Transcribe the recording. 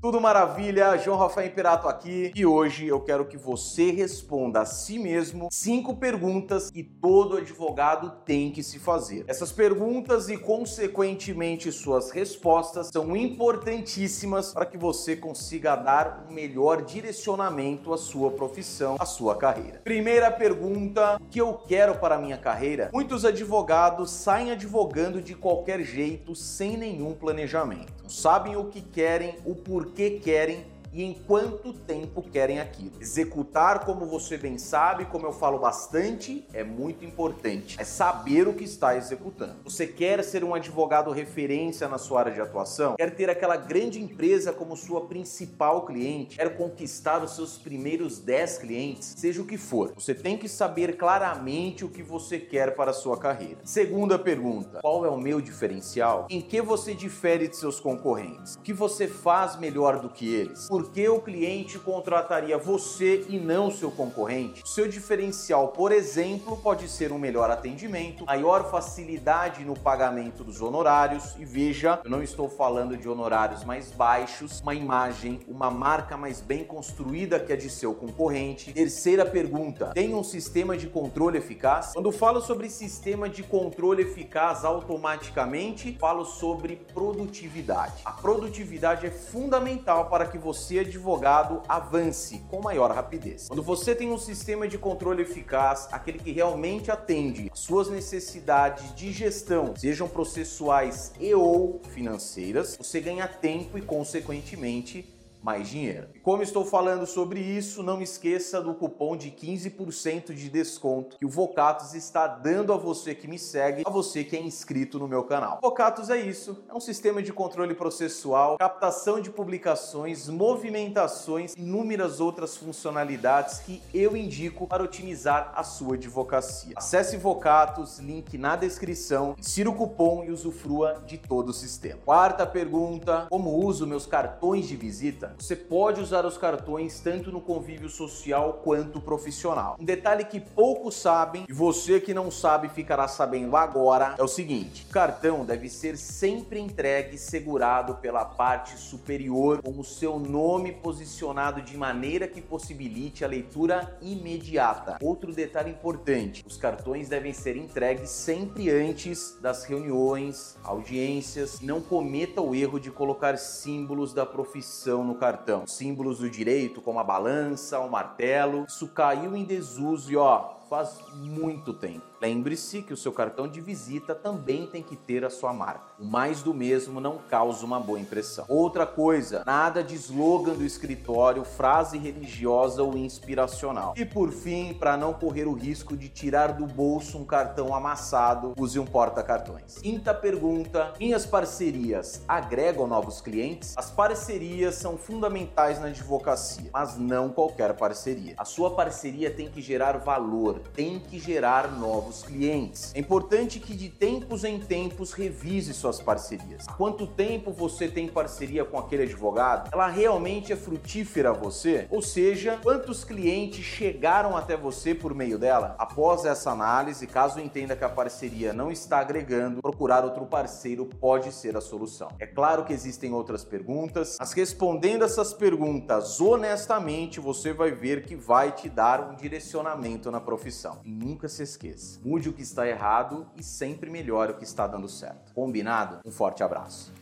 Tudo maravilha, João Rafael Imperato aqui e hoje eu quero que você responda a si mesmo cinco perguntas que todo advogado tem que se fazer. Essas perguntas e, consequentemente, suas respostas são importantíssimas para que você consiga dar um melhor direcionamento à sua profissão, à sua carreira. Primeira pergunta: o que eu quero para a minha carreira? Muitos advogados saem advogando de qualquer jeito, sem nenhum planejamento. Não sabem o que querem, o porquê que querem e em quanto tempo querem aquilo. Executar, como você bem sabe, como eu falo bastante, é muito importante. É saber o que está executando. Você quer ser um advogado referência na sua área de atuação? Quer ter aquela grande empresa como sua principal cliente? Quer conquistar os seus primeiros 10 clientes? Seja o que for, você tem que saber claramente o que você quer para a sua carreira. Segunda pergunta: qual é o meu diferencial? Em que você difere de seus concorrentes? O que você faz melhor do que eles? Por que o cliente contrataria você e não seu concorrente? Seu diferencial, por exemplo, pode ser um melhor atendimento, maior facilidade no pagamento dos honorários e veja, eu não estou falando de honorários mais baixos, uma imagem, uma marca mais bem construída que a de seu concorrente. Terceira pergunta: tem um sistema de controle eficaz? Quando falo sobre sistema de controle eficaz automaticamente, falo sobre produtividade. A produtividade é fundamental para que você você, advogado, avance com maior rapidez. Quando você tem um sistema de controle eficaz, aquele que realmente atende suas necessidades de gestão, sejam processuais e ou financeiras, você ganha tempo e, consequentemente, mais dinheiro. E como estou falando sobre isso, não esqueça do cupom de 15% de desconto que o Vocatus está dando a você que me segue, a você que é inscrito no meu canal. Vocatus é isso, é um sistema de controle processual, captação de publicações, movimentações inúmeras outras funcionalidades que eu indico para otimizar a sua advocacia. Acesse Vocatus, link na descrição, insira o cupom e usufrua de todo o sistema. Quarta pergunta, como uso meus cartões de visita? Você pode usar os cartões tanto no convívio social quanto profissional. Um detalhe que poucos sabem e você que não sabe ficará sabendo agora é o seguinte: o cartão deve ser sempre entregue segurado pela parte superior com o seu nome posicionado de maneira que possibilite a leitura imediata. Outro detalhe importante: os cartões devem ser entregues sempre antes das reuniões, audiências. Não cometa o erro de colocar símbolos da profissão no cartão. Símbolos do direito, como a balança, o martelo. Isso caiu em desuso e ó, faz muito tempo. Lembre-se que o seu cartão de visita também tem que ter a sua marca. O mais do mesmo não causa uma boa impressão. Outra coisa, nada de slogan do escritório, frase religiosa ou inspiracional. E por fim, para não correr o risco de tirar do bolso um cartão amassado, use um porta-cartões. Quinta pergunta: minhas parcerias agregam novos clientes? As parcerias são fundamentais na advocacia, mas não qualquer parceria. A sua parceria tem que gerar valor, tem que gerar novos clientes. É importante que de tempos em tempos revise suas parcerias. Há quanto tempo você tem parceria com aquele advogado? Ela realmente é frutífera a você? Ou seja, quantos clientes chegaram até você por meio dela? Após essa análise, caso entenda que a parceria não está agregando, procurar outro parceiro pode ser a solução. É claro que existem outras perguntas, mas respondendo essas perguntas honestamente, você vai ver que vai te dar um direcionamento na profissão profissão. E nunca se esqueça: mude o que está errado e sempre melhore o que está dando certo. Combinado? Um forte abraço.